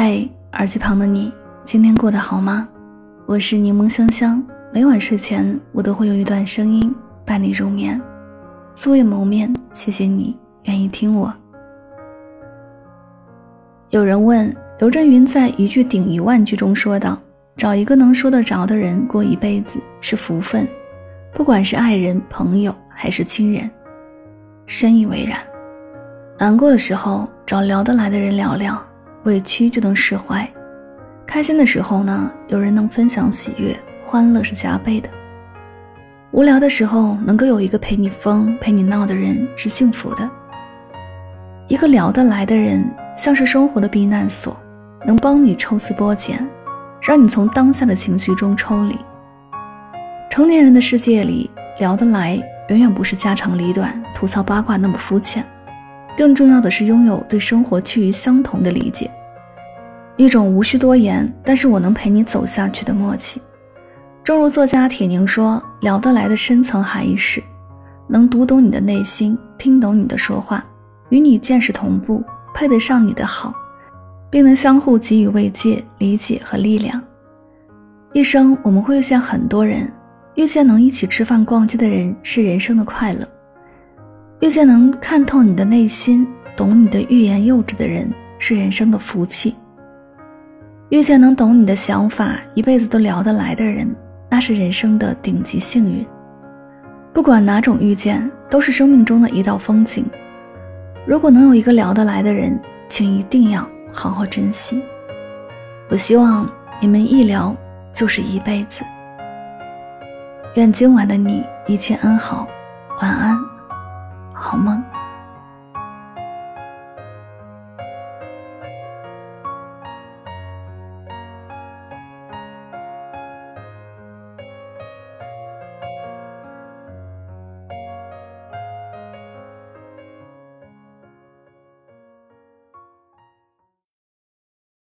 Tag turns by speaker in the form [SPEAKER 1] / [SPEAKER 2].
[SPEAKER 1] 嘿，耳机旁的你，今天过得好吗？我是柠檬香香，每晚睡前我都会用一段声音伴你入眠。素未谋面，谢谢你愿意听我。有人问刘震云在一句顶一万句中说道：“找一个能说得着的人过一辈子是福分，不管是爱人、朋友还是亲人。”深以为然。难过的时候找聊得来的人聊聊。委屈就能释怀，开心的时候呢，有人能分享喜悦，欢乐是加倍的。无聊的时候，能够有一个陪你疯、陪你闹的人是幸福的。一个聊得来的人，像是生活的避难所，能帮你抽丝剥茧，让你从当下的情绪中抽离。成年人的世界里，聊得来远远不是家长里短、吐槽八卦那么肤浅，更重要的是拥有对生活趋于相同的理解。一种无需多言，但是我能陪你走下去的默契。正如作家铁凝说：“聊得来的深层含义是，能读懂你的内心，听懂你的说话，与你见识同步，配得上你的好，并能相互给予慰藉、理解和力量。一生我们会遇见很多人，遇见能一起吃饭、逛街的人是人生的快乐；遇见能看透你的内心、懂你的欲言又止的人是人生的福气。”遇见能懂你的想法、一辈子都聊得来的人，那是人生的顶级幸运。不管哪种遇见，都是生命中的一道风景。如果能有一个聊得来的人，请一定要好好珍惜。我希望你们一聊就是一辈子。愿今晚的你一切安好，晚安，好梦。